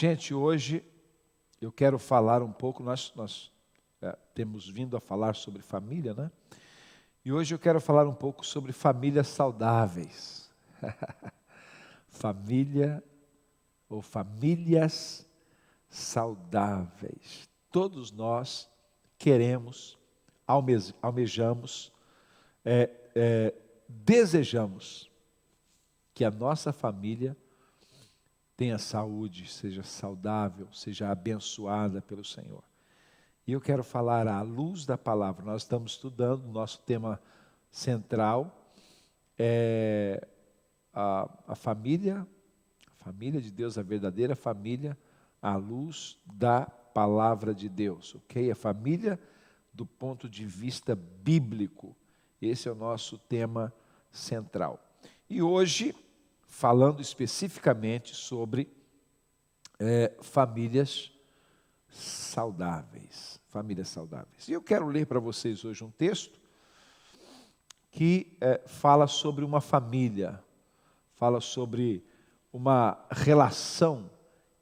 Gente, hoje eu quero falar um pouco, nós, nós é, temos vindo a falar sobre família, né? E hoje eu quero falar um pouco sobre famílias saudáveis. Família ou famílias saudáveis. Todos nós queremos, almejamos, é, é, desejamos que a nossa família tenha saúde, seja saudável, seja abençoada pelo Senhor. E eu quero falar à luz da palavra. Nós estamos estudando, nosso tema central é a, a família, a família de Deus, a verdadeira família, à luz da palavra de Deus, ok? A família do ponto de vista bíblico. Esse é o nosso tema central. E hoje falando especificamente sobre é, famílias saudáveis. Famílias saudáveis. E eu quero ler para vocês hoje um texto que é, fala sobre uma família, fala sobre uma relação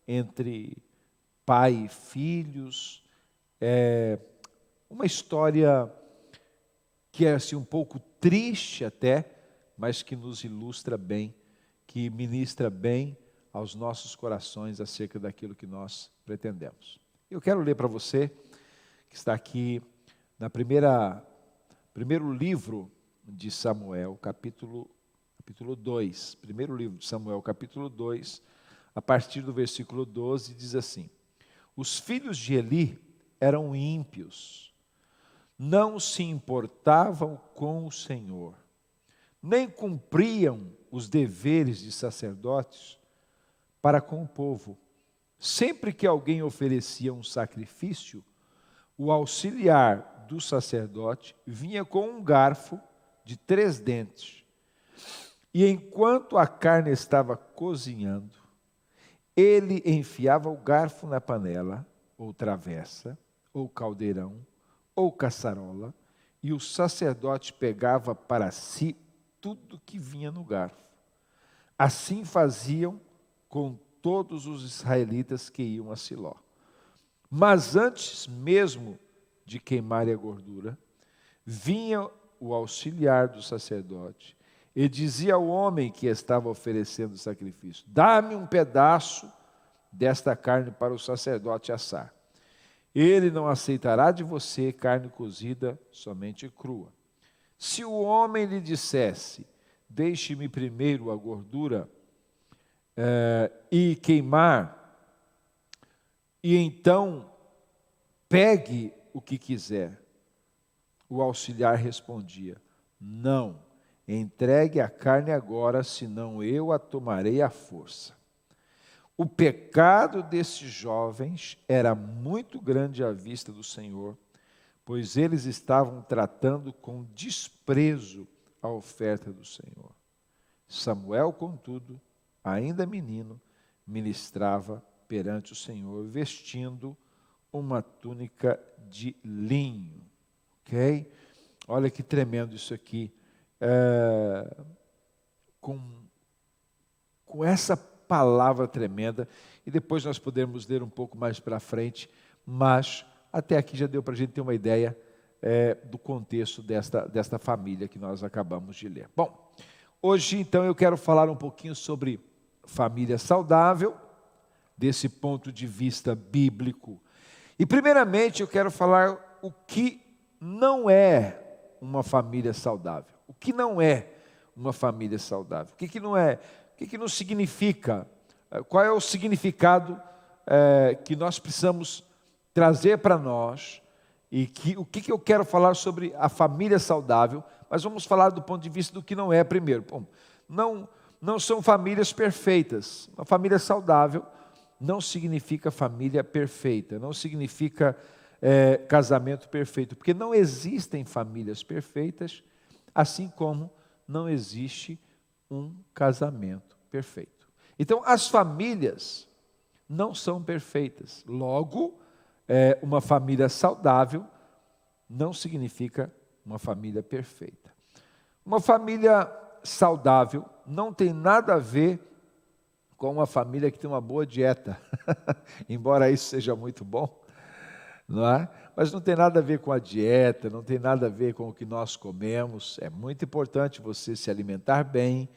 entre pai e filhos, é uma história que é assim um pouco triste até, mas que nos ilustra bem que ministra bem aos nossos corações acerca daquilo que nós pretendemos. Eu quero ler para você, que está aqui na primeira primeiro livro de Samuel, capítulo capítulo 2, primeiro livro de Samuel, capítulo 2, a partir do versículo 12, diz assim: Os filhos de Eli eram ímpios, não se importavam com o Senhor, nem cumpriam os deveres de sacerdotes para com o povo. Sempre que alguém oferecia um sacrifício, o auxiliar do sacerdote vinha com um garfo de três dentes. E enquanto a carne estava cozinhando, ele enfiava o garfo na panela, ou travessa, ou caldeirão, ou caçarola, e o sacerdote pegava para si tudo que vinha no garfo. Assim faziam com todos os israelitas que iam a Siló. Mas antes mesmo de queimarem a gordura, vinha o auxiliar do sacerdote e dizia ao homem que estava oferecendo o sacrifício: Dá-me um pedaço desta carne para o sacerdote assar. Ele não aceitará de você carne cozida, somente crua. Se o homem lhe dissesse: Deixe-me primeiro a gordura é, e queimar, e então pegue o que quiser. O auxiliar respondia: Não, entregue a carne agora, senão eu a tomarei à força. O pecado desses jovens era muito grande à vista do Senhor, pois eles estavam tratando com desprezo a oferta do Senhor. Samuel, contudo, ainda menino, ministrava perante o Senhor, vestindo uma túnica de linho. Ok? Olha que tremendo isso aqui. É, com, com essa palavra tremenda, e depois nós podemos ler um pouco mais para frente, mas até aqui já deu para a gente ter uma ideia é, do contexto desta, desta família que nós acabamos de ler. Bom, hoje então eu quero falar um pouquinho sobre família saudável, desse ponto de vista bíblico. E primeiramente eu quero falar o que não é uma família saudável. O que não é uma família saudável? O que, que não é? O que, que não significa? Qual é o significado é, que nós precisamos trazer para nós e que, o que, que eu quero falar sobre a família saudável, mas vamos falar do ponto de vista do que não é primeiro. Bom, não, não são famílias perfeitas. Uma família saudável não significa família perfeita, não significa é, casamento perfeito, porque não existem famílias perfeitas, assim como não existe um casamento perfeito. Então, as famílias não são perfeitas. Logo, é, uma família saudável não significa uma família perfeita. Uma família saudável não tem nada a ver com uma família que tem uma boa dieta, embora isso seja muito bom, não é? Mas não tem nada a ver com a dieta, não tem nada a ver com o que nós comemos. É muito importante você se alimentar bem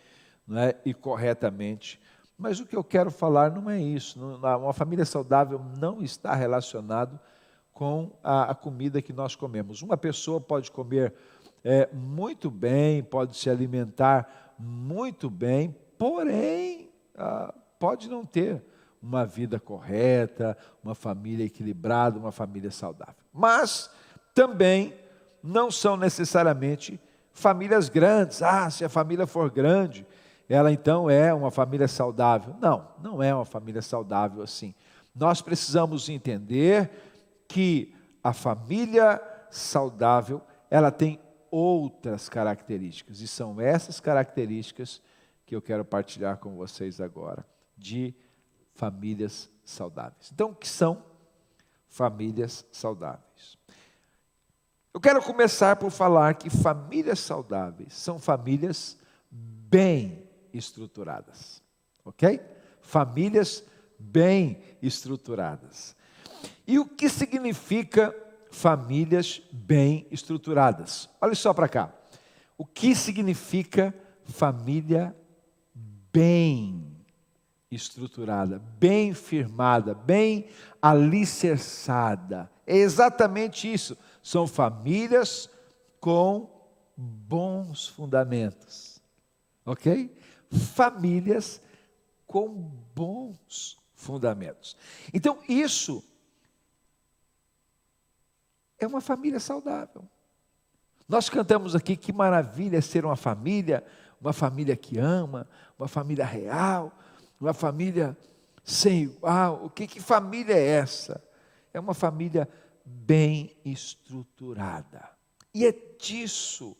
não é? e corretamente. Mas o que eu quero falar não é isso. Uma família saudável não está relacionado com a, comida que nós comemos. Uma pessoa pode comer é, muito bem, pode se alimentar muito bem, porém ah, pode não ter uma vida correta, uma família equilibrada, uma família saudável. Mas também não são necessariamente famílias grandes. Ah, se a família for grande, ela então é uma família saudável. Não, não é uma família saudável assim. Nós precisamos entender que a família saudável, ela tem outras características, e são essas características que eu quero partilhar com vocês agora, de famílias saudáveis. Então, o que são famílias saudáveis? Eu quero começar por falar que famílias saudáveis são famílias bem estruturadas, ok? Famílias bem estruturadas. E o que significa famílias bem estruturadas? Olha só para cá. O que significa família bem estruturada, bem firmada, bem alicerçada? É exatamente isso. São famílias com bons fundamentos. Ok? Famílias com bons fundamentos. Então, isso é uma família saudável. Nós cantamos aqui que maravilha é ser uma família, uma família que ama, uma família real, uma família sem igual. O que, que família é essa? É uma família bem estruturada. E é disso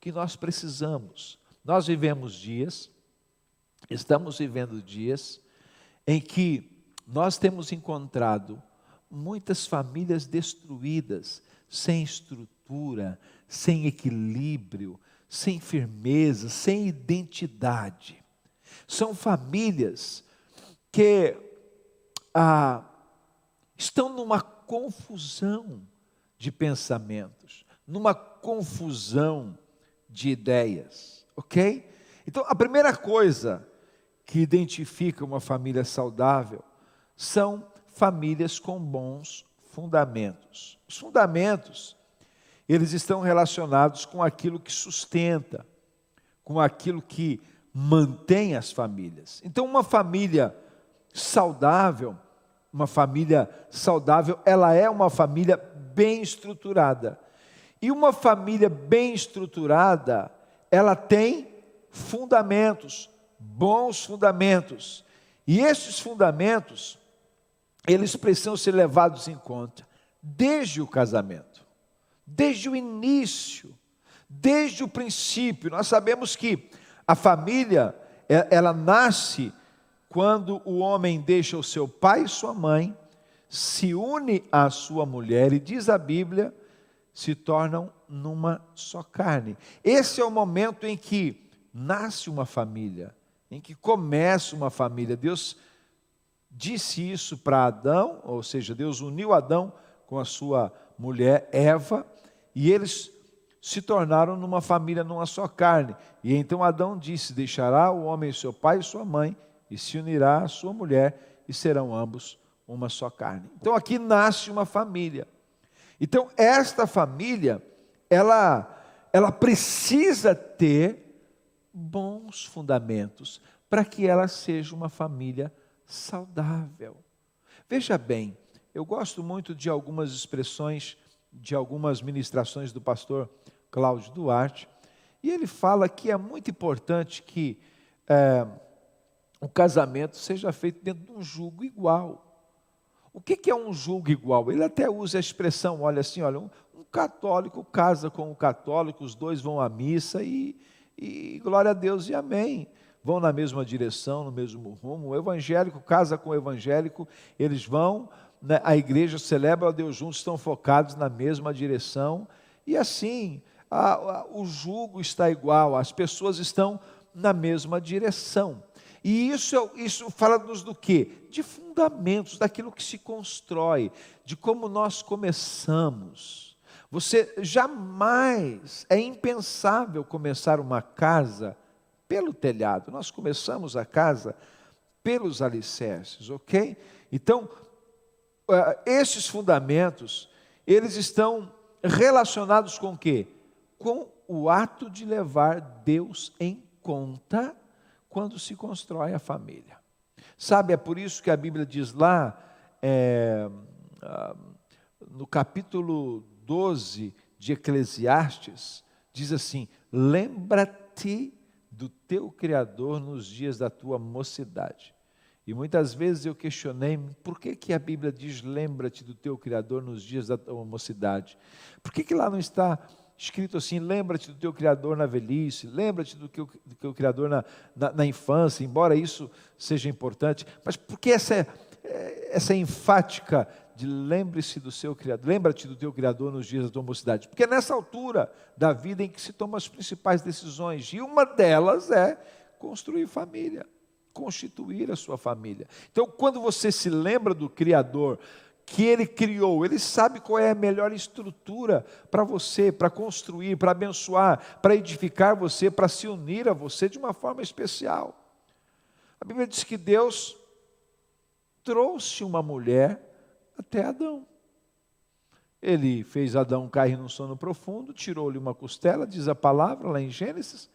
que nós precisamos. Nós vivemos dias, estamos vivendo dias em que nós temos encontrado muitas famílias destruídas, sem estrutura, sem equilíbrio, sem firmeza, sem identidade. São famílias que ah, estão numa confusão de pensamentos, numa confusão de ideias, ok? Então, a primeira coisa que identifica uma família saudável são famílias com bons fundamentos. Os fundamentos, eles estão relacionados com aquilo que sustenta, com aquilo que mantém as famílias. Então, uma família saudável, uma família saudável, ela é uma família bem estruturada. E uma família bem estruturada, ela tem fundamentos, bons fundamentos. E esses fundamentos, eles precisam ser levados em conta desde o casamento, desde o início, desde o princípio. Nós sabemos que a família, é, ela nasce quando o homem deixa o seu pai e sua mãe, se une à sua mulher e diz a Bíblia, se tornam numa só carne. Esse é o momento em que nasce uma família, em que começa uma família. Deus disse isso para Adão, ou seja, Deus uniu Adão com a sua mulher Eva, e eles se tornaram numa família, numa só carne. E então Adão disse: Deixará o homem seu pai e sua mãe, e se unirá à sua mulher, e serão ambos uma só carne. Então aqui nasce uma família. Então esta família, ela, ela precisa ter bons fundamentos para que ela seja uma família saudável. Veja bem, eu gosto muito de algumas expressões, de algumas ministrações do pastor Cláudio Duarte, e ele fala que é muito importante que é, o casamento seja feito dentro de um julgo igual. O que, que é um julgo igual? Ele até usa a expressão, olha assim, olha, um, um católico casa com um católico, os dois vão à missa e, e glória a Deus e amém vão na mesma direção, no mesmo rumo. O evangélico casa com o evangélico, eles vão, né, a igreja celebra a Deus juntos, estão focados na mesma direção. E assim, a, a, o jugo está igual, as pessoas estão na mesma direção. E isso, isso fala-nos do quê? De fundamentos, daquilo que se constrói, de como nós começamos. Você jamais, é impensável começar uma casa pelo telhado. Nós começamos a casa pelos alicerces, ok? Então, uh, esses fundamentos, eles estão relacionados com o quê? Com o ato de levar Deus em conta quando se constrói a família. Sabe, é por isso que a Bíblia diz lá, é, no capítulo 12 de Eclesiastes, diz assim: Lembra-te do teu Criador nos dias da tua mocidade. E muitas vezes eu questionei por que, que a Bíblia diz lembra-te do teu Criador nos dias da tua mocidade? Por que, que lá não está escrito assim: lembra-te do teu Criador na velhice, lembra-te do do teu Criador na, na, na, infância, embora isso seja importante, mas por que essa, essa enfática de lembre-se do seu Criador, lembra-te do teu Criador nos dias da tua mocidade? Porque é nessa altura da vida em que se tomam as principais decisões, e uma delas é construir família constituir a sua família. Então, quando você se lembra do Criador, que ele criou, ele sabe qual é a melhor estrutura para você, para construir, para abençoar, para edificar você, para se unir a você de uma forma especial. A Bíblia diz que Deus trouxe uma mulher até Adão. Ele fez Adão cair num sono profundo, tirou-lhe uma costela, diz a palavra lá em Gênesis,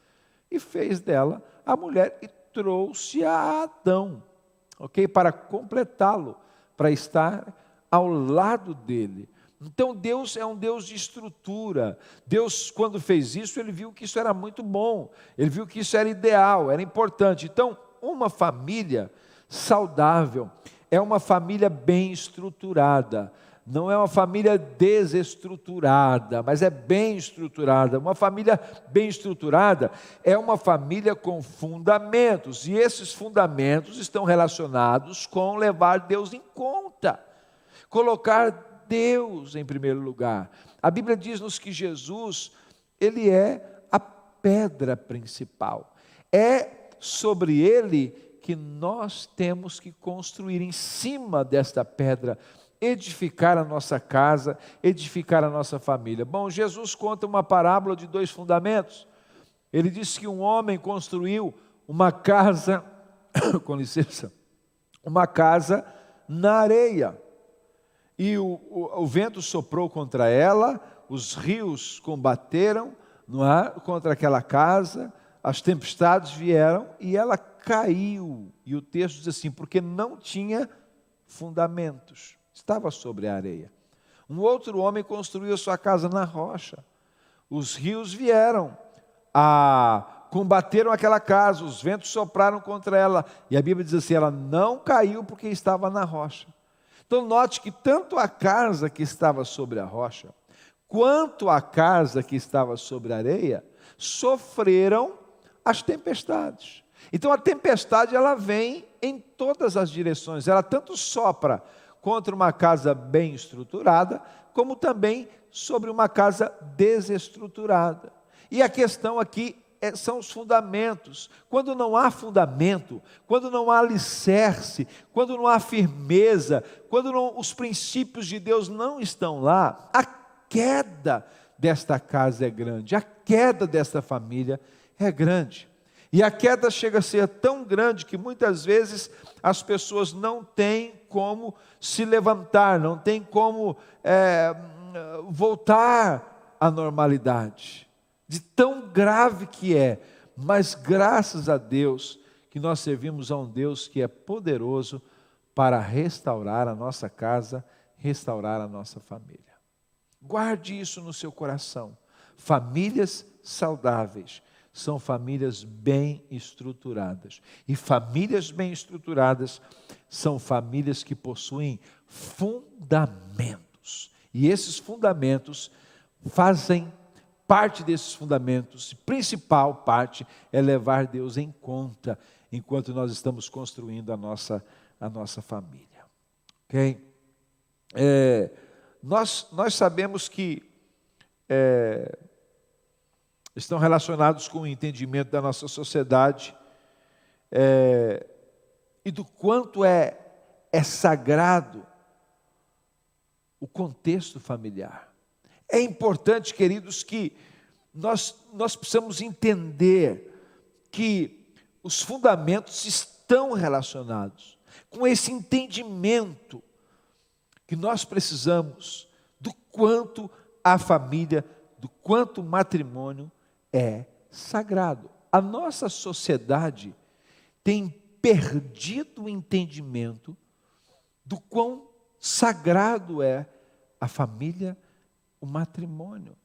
e fez dela a mulher e trouxe a Adão, ok? Para completá-lo, para estar ao lado dele. Então Deus é um Deus de estrutura. Deus, quando fez isso, ele viu que isso era muito bom, ele viu que isso era ideal, era importante. Então, uma família saudável é uma família bem estruturada não é uma família desestruturada, mas é bem estruturada. Uma família bem estruturada é uma família com fundamentos, e esses fundamentos estão relacionados com levar Deus em conta, colocar Deus em primeiro lugar. A Bíblia diz-nos que Jesus, ele é a pedra principal. É sobre ele que nós temos que construir em cima desta pedra edificar a nossa casa, edificar a nossa família. Bom, Jesus conta uma parábola de dois fundamentos. Ele disse que um homem construiu uma casa, com licença, uma casa na areia. E o, o, o vento soprou contra ela, os rios combateram no ar, contra aquela casa, as tempestades vieram e ela caiu. E o texto diz assim: porque não tinha fundamentos estava sobre a areia. Um outro homem construiu sua casa na rocha. Os rios vieram, a, combateram aquela casa, os ventos sopraram contra ela, e a Bíblia diz assim: ela não caiu porque estava na rocha. Então, note que tanto a casa que estava sobre a rocha, quanto a casa que estava sobre a areia, sofreram as tempestades. Então, a tempestade ela vem em todas as direções, ela tanto sopra contra uma casa bem estruturada, como também sobre uma casa desestruturada. E a questão aqui é, são os fundamentos. Quando não há fundamento, quando não há alicerce, quando não há firmeza, quando não, os princípios de Deus não estão lá, a queda desta casa é grande, a queda desta família é grande. E a queda chega a ser tão grande que muitas vezes as pessoas não têm como se levantar, não têm como é, voltar à normalidade. De tão grave que é, mas graças a Deus que nós servimos a um Deus que é poderoso para restaurar a nossa casa, restaurar a nossa família. Guarde isso no seu coração. Famílias saudáveis são famílias bem estruturadas. E famílias bem estruturadas são famílias que possuem fundamentos. E esses fundamentos fazem parte desses fundamentos, principal parte é levar Deus em conta enquanto nós estamos construindo a nossa, a nossa família. Ok? É, nós, nós sabemos que é, estão relacionados com o entendimento da nossa sociedade, é, e do quanto é, é sagrado o contexto familiar. É importante, queridos, que nós, nós precisamos entender que os fundamentos estão relacionados com esse entendimento que nós precisamos do quanto a família, do quanto o matrimônio é sagrado. A nossa sociedade tem perdido o entendimento do quão sagrado é a família, o matrimônio.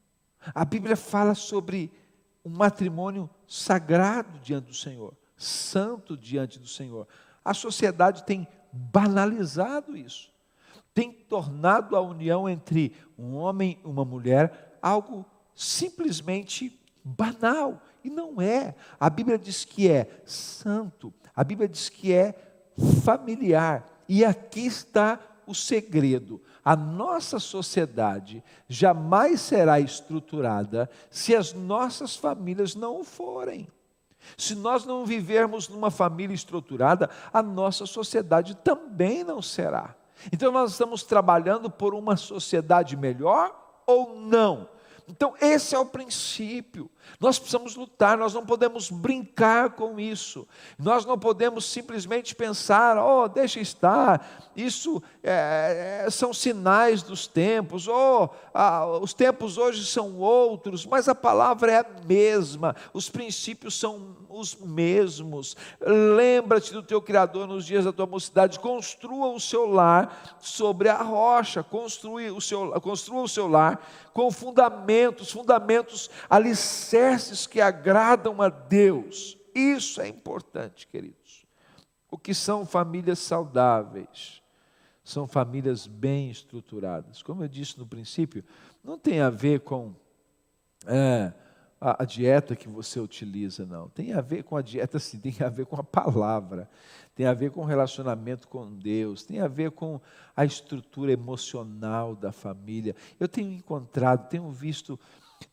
A Bíblia fala sobre um matrimônio sagrado diante do Senhor, santo diante do Senhor. A sociedade tem banalizado isso, tem tornado a união entre um homem e uma mulher algo simplesmente banal. E não é. A Bíblia diz que é santo, a Bíblia diz que é familiar. E aqui está o segredo. A nossa sociedade jamais será estruturada se as nossas famílias não o forem. Se nós não vivermos numa família estruturada, a nossa sociedade também não será. Então nós estamos trabalhando por uma sociedade melhor ou não? Então, esse é o princípio. Nós precisamos lutar, nós não podemos brincar com isso. Nós não podemos simplesmente pensar, oh, deixa estar, isso é, é são sinais dos tempos, oh, ah, os tempos hoje são outros, mas a palavra é a mesma, os princípios são os mesmos. Lembra-te do teu Criador nos dias da tua mocidade, construa o seu lar sobre a rocha, construa o seu, construa o seu lar com fundamentos, fundamentos alicerces que agradam a Deus. Isso é importante, queridos. O que são famílias saudáveis? São famílias bem estruturadas. Como eu disse no princípio, não tem a ver com é, a, a, dieta que você utiliza, não. Tem a ver com a dieta, sim, tem a ver com a palavra tem a ver com o relacionamento com Deus, tem a ver com a estrutura emocional da família. Eu tenho encontrado, tenho visto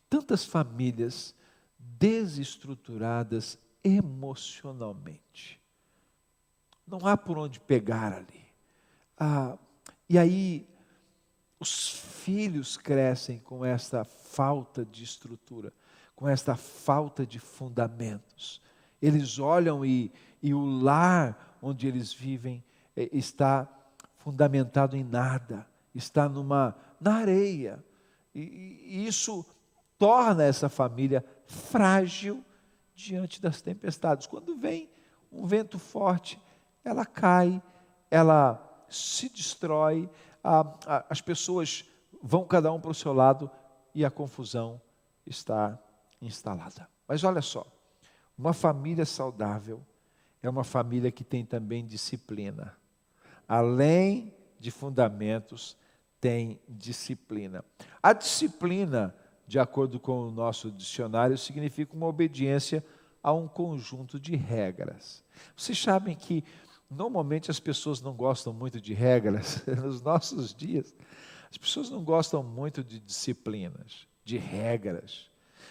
tantas famílias desestruturadas emocionalmente. Não há por onde pegar ali. Ah, e aí, os filhos crescem com esta falta de estrutura, com esta falta de fundamentos. Eles olham e, e o lar onde eles vivem é, está fundamentado em nada, está numa na areia. E, e isso torna essa família frágil diante das tempestades. Quando vem um vento forte, ela cai, ela se destrói, a, a, as pessoas vão cada um para o seu lado e a confusão está instalada. Mas olha só, uma família saudável é uma família que tem também disciplina. Além de fundamentos, tem disciplina. A disciplina, de acordo com o nosso dicionário, significa uma obediência a um conjunto de regras. Vocês sabem que normalmente as pessoas não gostam muito de regras nos nossos dias. As pessoas não gostam muito de disciplinas, de regras.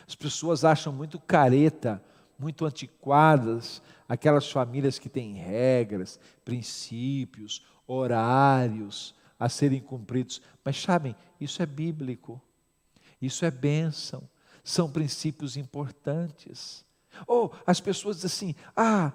As pessoas acham muito careta muito antiquadas, aquelas famílias que têm regras, princípios, horários a serem cumpridos. Mas sabem, isso é bíblico, isso é bênção, são princípios importantes. Ou as pessoas dizem assim: ah,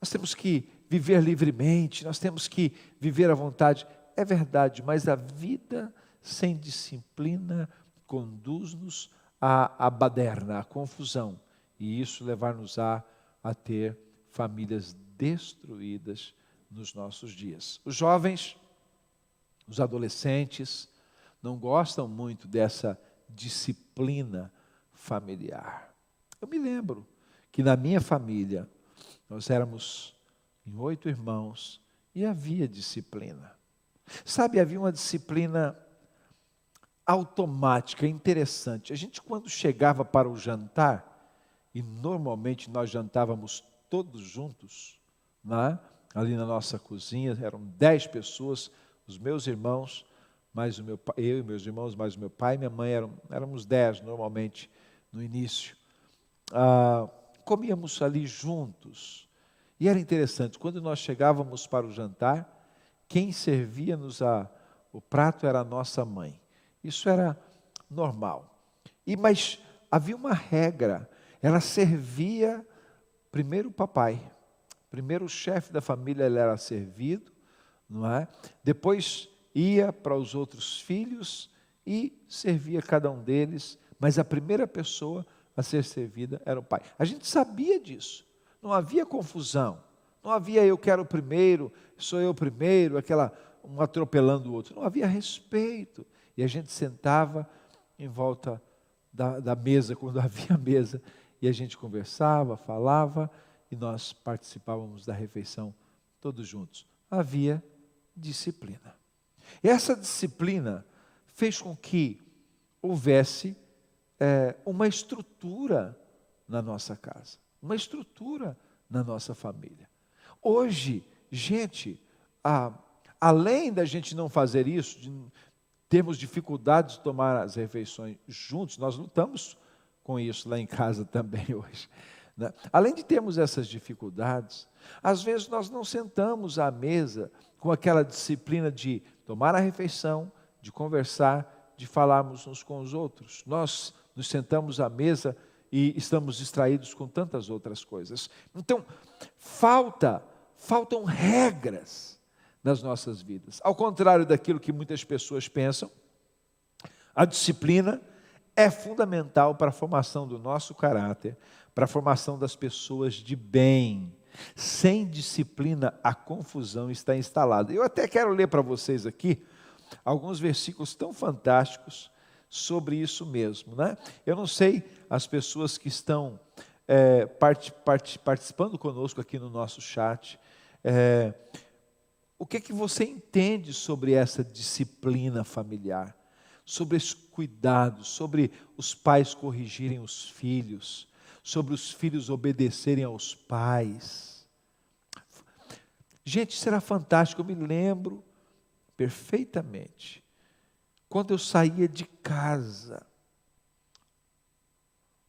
nós temos que viver livremente, nós temos que viver à vontade. É verdade, mas a vida sem disciplina conduz-nos à, à baderna, à confusão e isso levar-nos-á a ter famílias destruídas nos nossos dias. Os jovens, os adolescentes, não gostam muito dessa disciplina familiar. Eu me lembro que na minha família, nós éramos em oito irmãos e havia disciplina. Sabe, havia uma disciplina automática, interessante. A gente, quando chegava para o jantar, e normalmente nós jantávamos todos juntos, né? ali na nossa cozinha, eram dez pessoas, os meus irmãos, mais o meu eu e meus irmãos, mais o meu pai e minha mãe, eram, éramos dez normalmente no início. Ah, comíamos ali juntos. E era interessante, quando nós chegávamos para o jantar, quem servia-nos a, o prato era a nossa mãe. Isso era normal. E mas havia uma regra, ela servia primeiro o papai, primeiro o chefe da família ele era servido, não é? Depois ia para os outros filhos e servia cada um deles, mas a primeira pessoa a ser servida era o pai. A gente sabia disso. Não havia confusão. Não havia eu quero primeiro, sou eu primeiro, aquela um atropelando o outro. Não havia respeito. E a gente sentava em volta da, da mesa, quando havia mesa, e a gente conversava, falava, e nós participávamos da refeição todos juntos. Havia disciplina. Essa disciplina fez com que houvesse é, uma estrutura na nossa casa, uma estrutura na nossa família. Hoje, gente, a, além da gente não fazer isso, de, temos dificuldade de tomar as refeições juntos, nós lutamos com isso lá em casa também hoje. Né? Além de termos essas dificuldades, às vezes nós não sentamos à mesa com aquela disciplina de tomar a refeição, de conversar, de falarmos uns com os outros. Nós nos sentamos à mesa e estamos distraídos com tantas outras coisas. Então, falta faltam regras nas nossas vidas. Ao contrário daquilo que muitas pessoas pensam, a disciplina é fundamental para a formação do nosso caráter, para a formação das pessoas de bem. Sem disciplina, a confusão está instalada. Eu até quero ler para vocês aqui alguns versículos tão fantásticos sobre isso mesmo. Né? Eu não sei as pessoas que estão é, part, part, participando conosco aqui no nosso chat, é, o que é que você entende sobre essa disciplina familiar? Sobre esse cuidado, sobre os pais corrigirem os filhos, sobre os filhos obedecerem aos pais. Gente, será fantástico, eu me lembro perfeitamente. Quando eu saía de casa,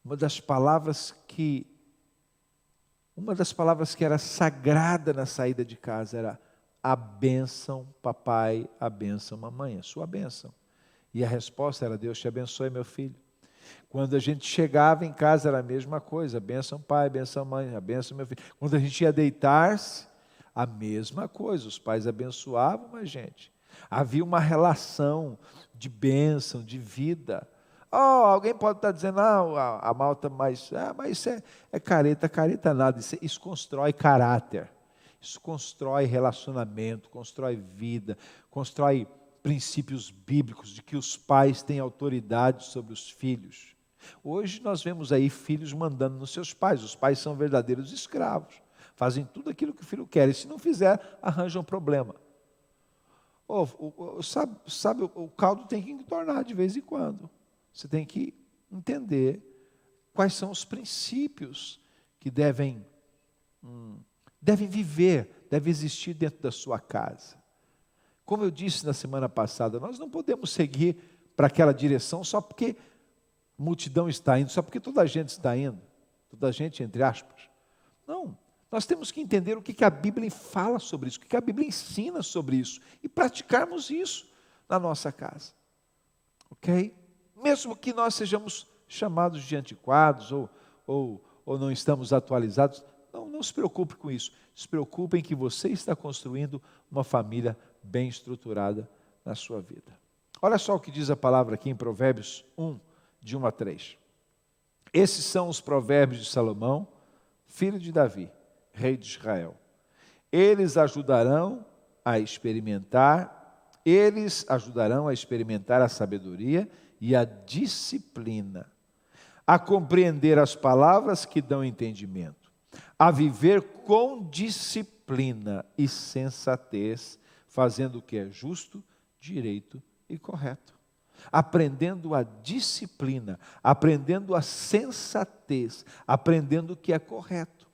uma das palavras que uma das palavras que era sagrada na saída de casa era a bênção, papai, a bênção, mamãe, a sua bênção. E a resposta era: Deus te abençoe, meu filho. Quando a gente chegava em casa era a mesma coisa: bênção, pai, bênção, mãe, a bênção, meu filho. Quando a gente ia deitar-se, a mesma coisa. Os pais abençoavam a gente. Havia uma relação de bênção, de vida. Oh, alguém pode estar dizendo, ah, a, a malta, mas, ah, mas isso é, é careta, careta nada, isso, isso constrói caráter, isso constrói relacionamento, constrói vida, constrói princípios bíblicos de que os pais têm autoridade sobre os filhos. Hoje nós vemos aí filhos mandando nos seus pais, os pais são verdadeiros escravos, fazem tudo aquilo que o filho quer, e se não fizer, arranjam um problema. Oh, o, o, sabe, sabe, o caldo tem que entornar de vez em quando. Você tem que entender quais são os princípios que devem, hum, devem viver, devem existir dentro da sua casa. Como eu disse na semana passada, nós não podemos seguir para aquela direção só porque multidão está indo, só porque toda a gente está indo, toda a gente, entre aspas. Não, nós temos que entender o que, que a Bíblia fala sobre isso, o que, que a Bíblia ensina sobre isso e praticarmos isso na nossa casa. Ok? mesmo que nós sejamos chamados de antiquados ou, ou, ou não estamos atualizados, não, se preocupe com isso. Se preocupe em que você está construindo uma família bem estruturada na sua vida. Olha só o que diz a palavra aqui em Provérbios 1, de 1 a 3. Esses são os provérbios de Salomão, filho de Davi, rei de Israel. Eles ajudarão a experimentar, eles ajudarão a experimentar a sabedoria e a disciplina, a compreender as palavras que dão entendimento, a viver com disciplina e sensatez, fazendo o que é justo, direito e correto. Aprendendo a disciplina, aprendendo a sensatez, aprendendo o que é correto.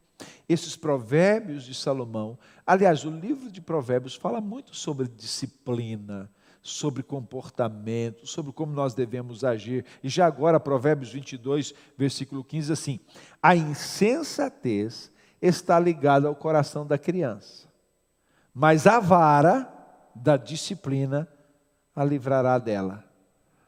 Esses provérbios de Salomão, aliás, o livro de Provérbios fala muito sobre disciplina, sobre comportamento, sobre como nós devemos agir. E já agora, Provérbios 22, versículo 15, assim: A insensatez está ligado ao coração da criança. Mas a vara da disciplina a livrará dela.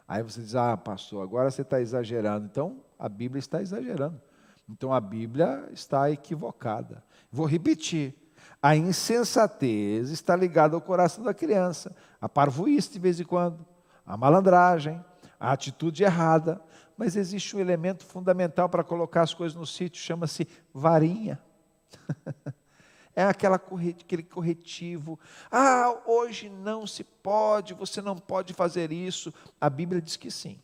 Aí você diz: Ah, pastor, agora você está exagerando. Então, a Bíblia está exagerando. Então, a Bíblia está equivocada. Vou repetir. A insensatez está ligada ao coração da criança. A parvoíce de vez em quando, a malandragem, a atitude errada. Mas existe um elemento fundamental para colocar as coisas no sítio, chama-se varinha. é aquela aquele corretivo. Ah, hoje não se pode, você não pode fazer isso. A Bíblia diz que sim.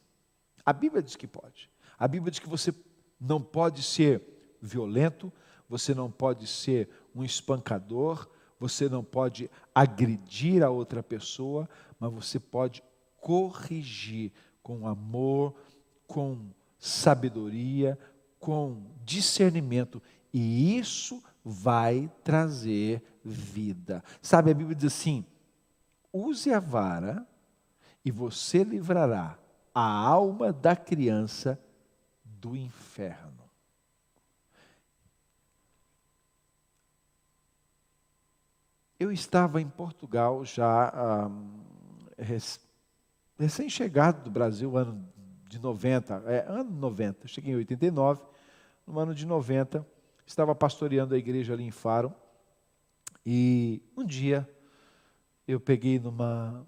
A Bíblia diz que pode. A Bíblia diz que você não pode ser violento, você não pode ser um espancador, você não pode agredir a outra pessoa, mas você pode corrigir com amor, com sabedoria, com discernimento. E isso vai trazer vida. Sabe, a Bíblia diz assim: use a vara e você livrará a alma da criança do inferno. Eu estava em Portugal já ah, recém-chegado do Brasil, ano de 90, é, ano 90, cheguei em 89, no ano de 90, estava pastoreando a igreja ali em Faro, e um dia eu peguei numa,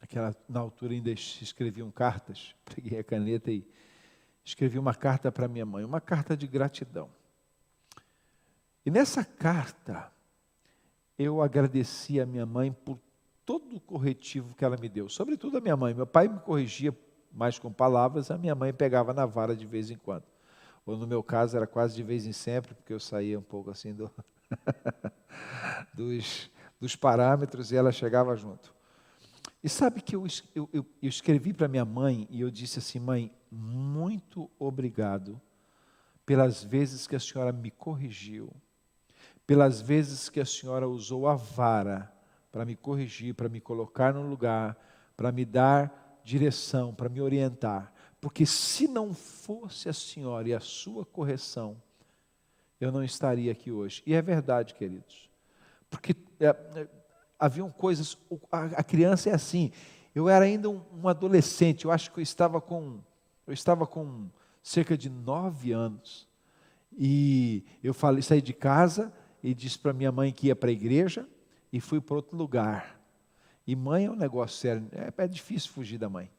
aquela, na altura ainda escreviam cartas, peguei a caneta e escrevi uma carta para minha mãe, uma carta de gratidão. E nessa carta, eu agradeci a minha mãe por todo o corretivo que ela me deu, sobretudo a minha mãe. Meu pai me corrigia mais com palavras, a minha mãe pegava na vara de vez em quando ou no meu caso era quase de vez em sempre, porque eu saía um pouco assim do dos, dos parâmetros e ela chegava junto. E sabe que eu, eu, eu, eu escrevi para minha mãe e eu disse assim: mãe, muito obrigado pelas vezes que a senhora me corrigiu, pelas vezes que a senhora usou a vara para me corrigir, para me colocar no lugar, para me dar direção, para me orientar. Porque se não fosse a senhora e a sua correção, eu não estaria aqui hoje. E é verdade, queridos. Porque é, é, haviam coisas. A, a, criança é assim. Eu era ainda um, um, adolescente. Eu acho que eu estava com. Eu estava com cerca de nove anos. E eu falei, saí de casa e disse para minha mãe que ia para a igreja e fui para outro lugar. E mãe é um negócio sério. É, é difícil fugir da mãe.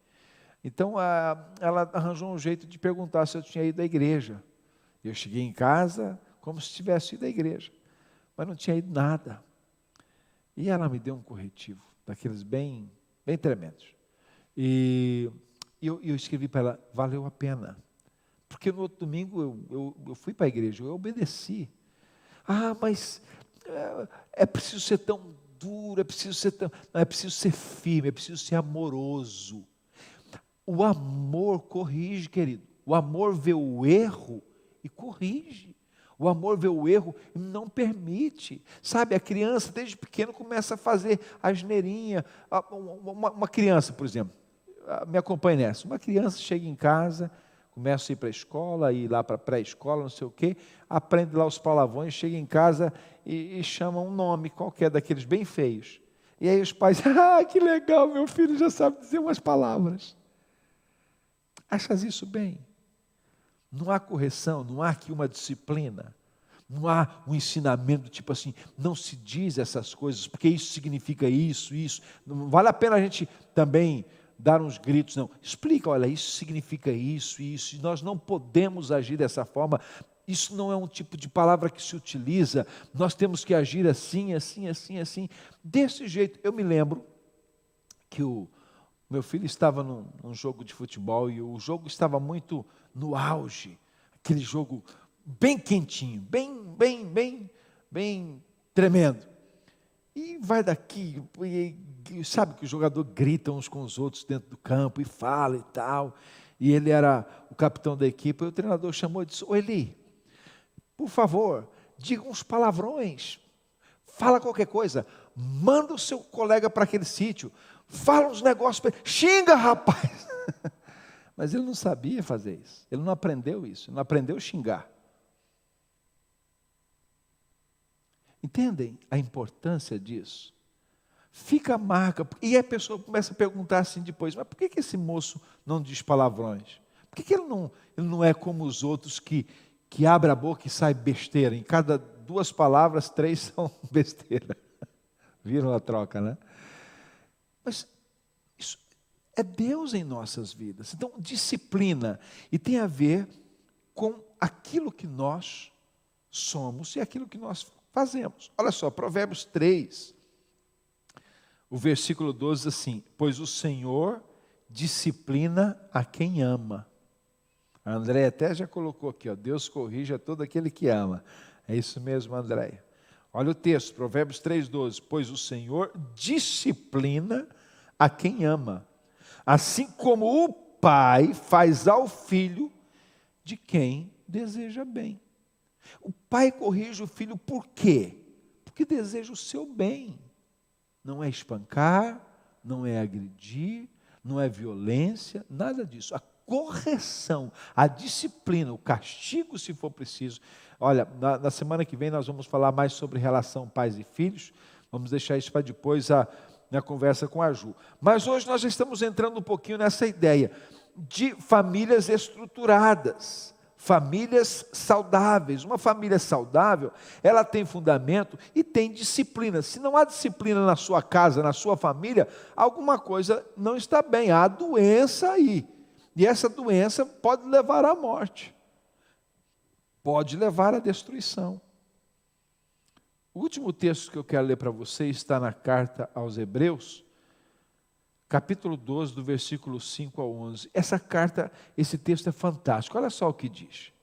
Então a, ela arranjou um jeito de perguntar se eu tinha ido à igreja. Eu cheguei em casa como se tivesse ido à igreja, mas não tinha ido nada. E ela me deu um corretivo, daqueles bem, bem tremendos. E eu, eu escrevi para ela: valeu a pena. Porque no outro domingo eu, eu, eu fui para a igreja, eu obedeci. Ah, mas é, é preciso ser tão duro, é preciso ser tão. Não, é preciso ser firme, é preciso ser amoroso. O amor corrige, querido. O amor vê o erro e corrige. O amor vê o erro e não permite. Sabe, a criança desde pequeno começa a fazer asneirinha. Uma, uma criança, por exemplo, me acompanha nessa. Uma criança chega em casa, começa a ir para a escola, ir lá para a pré-escola, não sei o quê, aprende lá os palavrões, chega em casa e, e chama um nome qualquer daqueles bem feios. E aí os pais, ah, que legal, meu filho já sabe dizer umas palavras. Achas isso bem? Não há correção, não há aqui uma disciplina, não há um ensinamento tipo assim, não se diz essas coisas, porque isso significa isso, isso. Não vale a pena a gente também dar uns gritos, não. Explica, olha, isso significa isso, isso, e nós não podemos agir dessa forma. Isso não é um tipo de palavra que se utiliza, nós temos que agir assim, assim, assim, assim. Desse jeito, eu me lembro que o, meu filho estava num, num, jogo de futebol e o jogo estava muito no auge, aquele jogo bem quentinho, bem, bem, bem, bem tremendo. E vai daqui, e, e sabe que o jogador grita uns com os outros dentro do campo e fala e tal. E ele era o capitão da equipe, e o treinador chamou e disse: Ô Eli, por favor, diga uns palavrões, fala qualquer coisa, manda o seu colega para aquele sítio, fala uns negócios, xinga, rapaz. Mas ele não sabia fazer isso, ele não aprendeu isso, ele não aprendeu a xingar. Entendem a importância disso? Fica a marca. E a pessoa começa a perguntar assim depois: mas por que, esse moço não diz palavrões? Por que, que ele, não, ele não é como os outros que, que abre a boca e sai besteira? Em cada duas palavras, três são besteira. Viram a troca, né? Mas isso é Deus em nossas vidas. Então, disciplina. E tem a ver com aquilo que nós somos e aquilo que nós fazemos. Olha só, Provérbios 3, o versículo 12 assim: Pois o Senhor disciplina a quem ama. A André até já colocou aqui, ó, Deus corrige a todo aquele que ama. É isso mesmo, André. Olha o texto, Provérbios 3,12. Pois o Senhor disciplina a quem ama, assim como o pai faz ao filho de quem deseja bem. O pai corrige o filho por quê? Porque deseja o seu bem. Não é espancar, não é agredir, não é violência, nada disso. A correção, a disciplina, o castigo, se for preciso. Olha, na, na semana que vem nós vamos falar mais sobre relação pais e filhos. Vamos deixar isso para depois a, na conversa com a Ju. Mas hoje nós estamos entrando um pouquinho nessa ideia de famílias estruturadas famílias saudáveis. Uma família saudável, ela tem fundamento e tem disciplina. Se não há disciplina na sua casa, na sua família, alguma coisa não está bem. Há doença aí. E essa doença pode levar à morte. Pode levar à destruição. O último texto que eu quero ler para vocês está na carta aos Hebreus, capítulo 12, do versículo 5 ao 11. Essa carta, esse texto é fantástico. Olha só o que diz.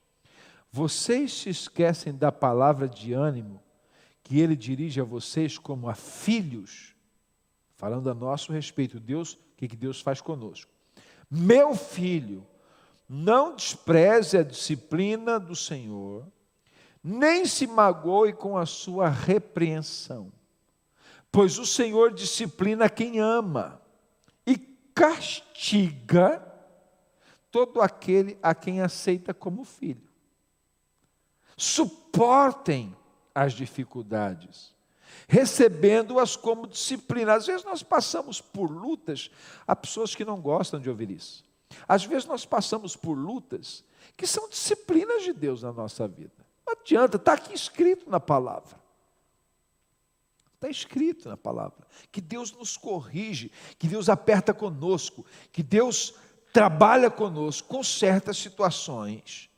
Vocês se esquecem da palavra de ânimo que ele dirige a vocês como a filhos, falando a nosso respeito. Deus, o que Deus faz conosco? Meu filho, não despreze a disciplina do Senhor, nem se magoe com a sua repreensão, pois o Senhor disciplina quem ama castiga todo aquele a quem aceita como filho. Suportem as dificuldades, recebendo-as como disciplina. Às vezes nós passamos por lutas, há pessoas que não gostam de ouvir isso. Às vezes nós passamos por lutas que são disciplinas de Deus na nossa vida. Não adianta, está aqui escrito na palavra. Está escrito na palavra que Deus nos corrige, que Deus aperta conosco, que Deus trabalha conosco com certas situações,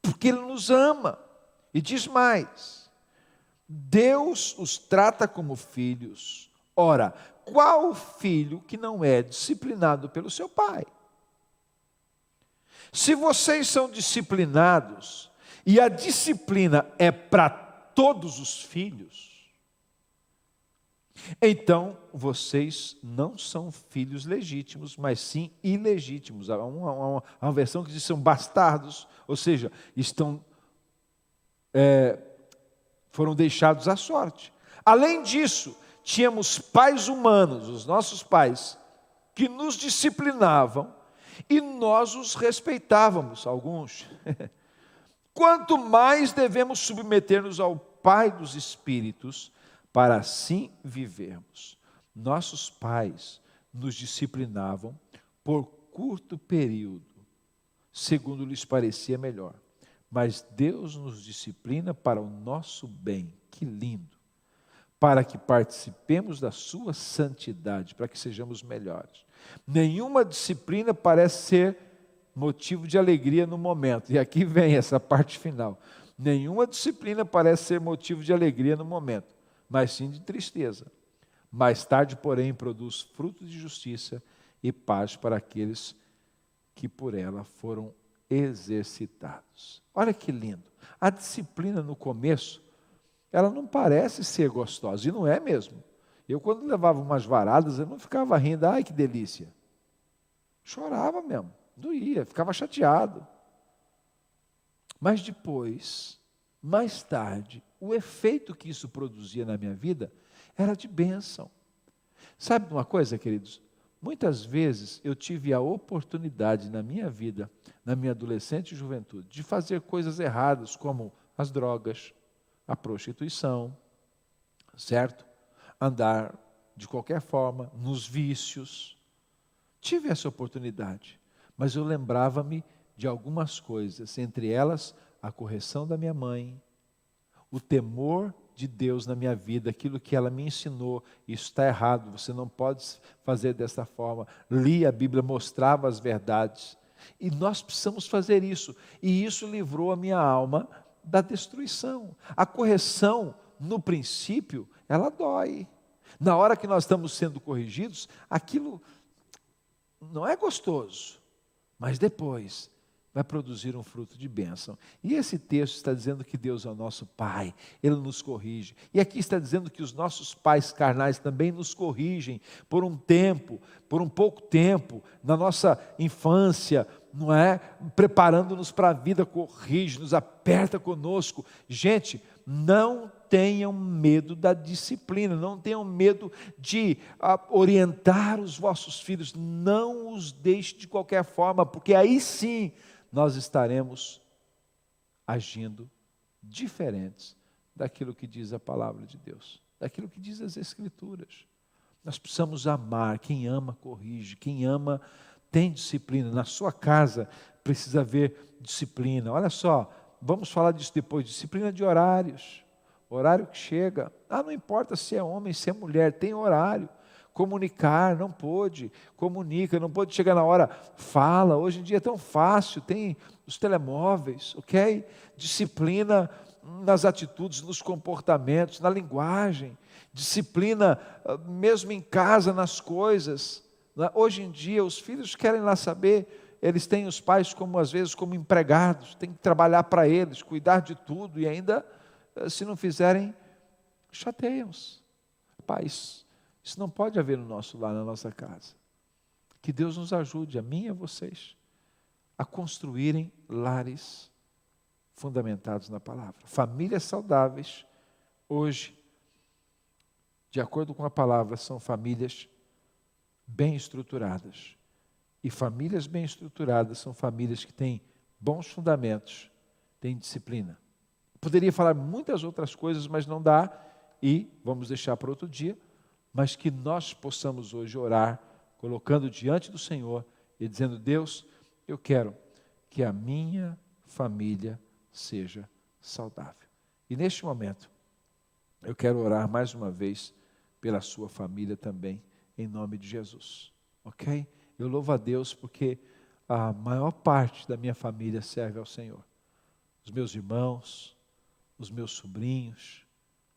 porque Ele nos ama. E diz mais: Deus os trata como filhos. Ora, qual filho que não é disciplinado pelo seu pai? Se vocês são disciplinados, e a disciplina é para todos os filhos, então, vocês não são filhos legítimos, mas sim ilegítimos. Há uma, uma, uma versão que diz que são bastardos, ou seja, estão, é, foram deixados à sorte. Além disso, tínhamos pais humanos, os nossos pais, que nos disciplinavam e nós os respeitávamos, alguns. Quanto mais devemos submeter-nos ao Pai dos Espíritos, para assim vivermos. Nossos pais nos disciplinavam por curto período, segundo lhes parecia melhor. Mas Deus nos disciplina para o nosso bem. Que lindo! Para que participemos da sua santidade, para que sejamos melhores. Nenhuma disciplina parece ser motivo de alegria no momento. E aqui vem essa parte final. Nenhuma disciplina parece ser motivo de alegria no momento mas sim de tristeza. Mais tarde, porém, produz frutos de justiça e paz para aqueles que por ela foram exercitados. Olha que lindo. A disciplina no começo, ela não parece ser gostosa, e não é mesmo. Eu, quando levava umas varadas, eu não ficava rindo, ai que delícia. Chorava mesmo, doía, ficava chateado. Mas depois, mais tarde, o efeito que isso produzia na minha vida era de bênção. Sabe uma coisa, queridos? Muitas vezes eu tive a oportunidade na minha vida, na minha adolescente e juventude, de fazer coisas erradas, como as drogas, a prostituição, certo? Andar de qualquer forma nos vícios. Tive essa oportunidade, mas eu lembrava-me de algumas coisas, entre elas a correção da minha mãe, o temor de Deus na minha vida, aquilo que ela me ensinou, isso está errado, você não pode fazer dessa forma. Li a Bíblia, mostrava as verdades. E nós precisamos fazer isso. E isso livrou a minha alma da destruição. A correção, no princípio, ela dói. Na hora que nós estamos sendo corrigidos, aquilo não é gostoso, mas depois vai produzir um fruto de bênção. E esse texto está dizendo que Deus é o nosso Pai, Ele nos corrige. E aqui está dizendo que os nossos pais carnais também nos corrigem por um tempo, por um pouco tempo, na nossa infância, não é? Preparando-nos para a vida, corrige, nos aperta conosco. Gente, não tenham medo da disciplina, não tenham medo de uh, orientar os vossos filhos, não os deixe de qualquer forma, porque aí sim nós estaremos agindo diferentes daquilo que diz a palavra de Deus, daquilo que diz as Escrituras. Nós precisamos amar, quem ama, corrige, quem ama, tem disciplina. Na sua casa precisa haver disciplina. Olha só, vamos falar disso depois: disciplina de horários. Horário que chega. Ah, não importa se é homem, se é mulher, tem horário comunicar, não pôde, comunica, não pôde chegar na hora, fala. Hoje em dia é tão fácil, tem os telemóveis, ok? Disciplina nas atitudes, nos comportamentos, na linguagem, disciplina ah, mesmo em casa, nas coisas. Né? Hoje em dia, os filhos querem lá saber, eles têm os pais como às vezes como empregados, tem que trabalhar para eles, cuidar de tudo e ainda, se não fizerem, chateiam-se. Pais, isso não pode haver no nosso lar, na nossa casa. Que Deus nos ajude, a mim e a vocês, a construírem lares fundamentados na palavra. Famílias saudáveis, hoje, de acordo com a palavra, são famílias bem estruturadas. E famílias bem estruturadas são famílias que têm bons fundamentos, têm disciplina. Poderia falar muitas outras coisas, mas não dá, e vamos deixar para outro dia mas que nós possamos hoje orar, colocando diante do Senhor e dizendo: Deus, eu quero que a minha família seja saudável. E neste momento, eu quero orar mais uma vez pela sua família também, em nome de Jesus. Ok? Eu louvo a Deus porque a maior parte da minha família serve ao Senhor. Os meus irmãos, os meus sobrinhos,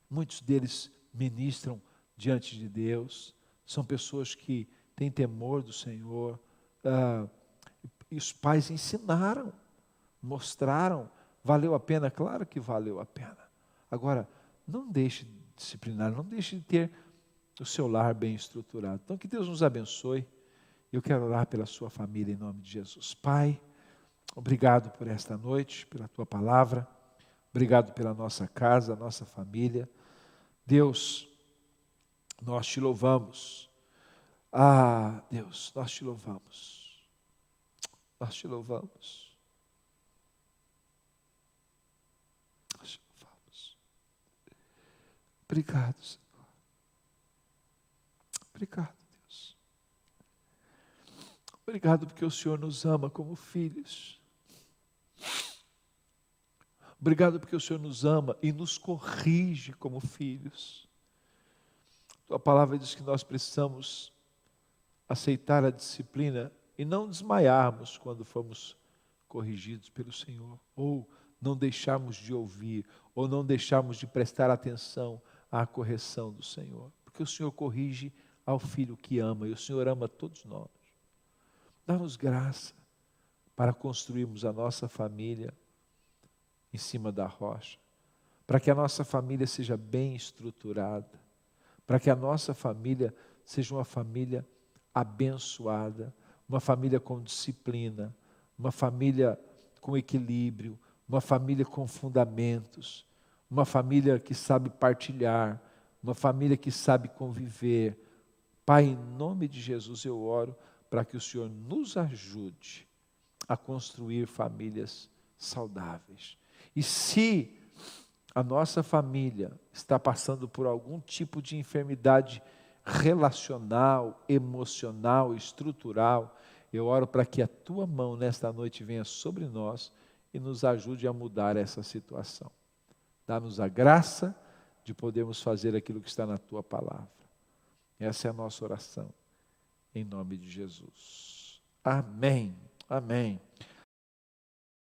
muitos deles ministram diante de Deus, são pessoas que têm temor do Senhor. Ah, e os pais ensinaram, mostraram, valeu a pena? Claro que valeu a pena. Agora, não deixe de disciplinar, não deixe de ter o seu lar bem estruturado. Então, que Deus nos abençoe. Eu quero orar pela sua família em nome de Jesus. Pai, obrigado por esta noite, pela tua palavra. Obrigado pela nossa casa, nossa família. Deus, nós te louvamos. Ah, Deus, nós te louvamos. Nós te louvamos. Nós te louvamos. Obrigado, Senhor. Obrigado, Deus. Obrigado porque o Senhor nos ama como filhos. Obrigado porque o Senhor nos ama e nos corrige como filhos. Tua palavra diz que nós precisamos aceitar a disciplina e não desmaiarmos quando fomos corrigidos pelo Senhor, ou não deixarmos de ouvir, ou não deixarmos de prestar atenção à correção do Senhor, porque o Senhor corrige ao filho que ama e o Senhor ama todos nós. Dá-nos graça para construirmos a nossa família em cima da rocha, para que a nossa família seja bem estruturada, para que a nossa família seja uma família abençoada, uma família com disciplina, uma família com equilíbrio, uma família com fundamentos, uma família que sabe partilhar, uma família que sabe conviver. Pai, em nome de Jesus eu oro para que o Senhor nos ajude a construir famílias saudáveis. E se a nossa família está passando por algum tipo de enfermidade relacional, emocional, estrutural, eu oro para que a tua mão nesta noite venha sobre nós e nos ajude a mudar essa situação. Dá-nos a graça de podermos fazer aquilo que está na tua palavra. Essa é a nossa oração, em nome de Jesus. Amém. Amém.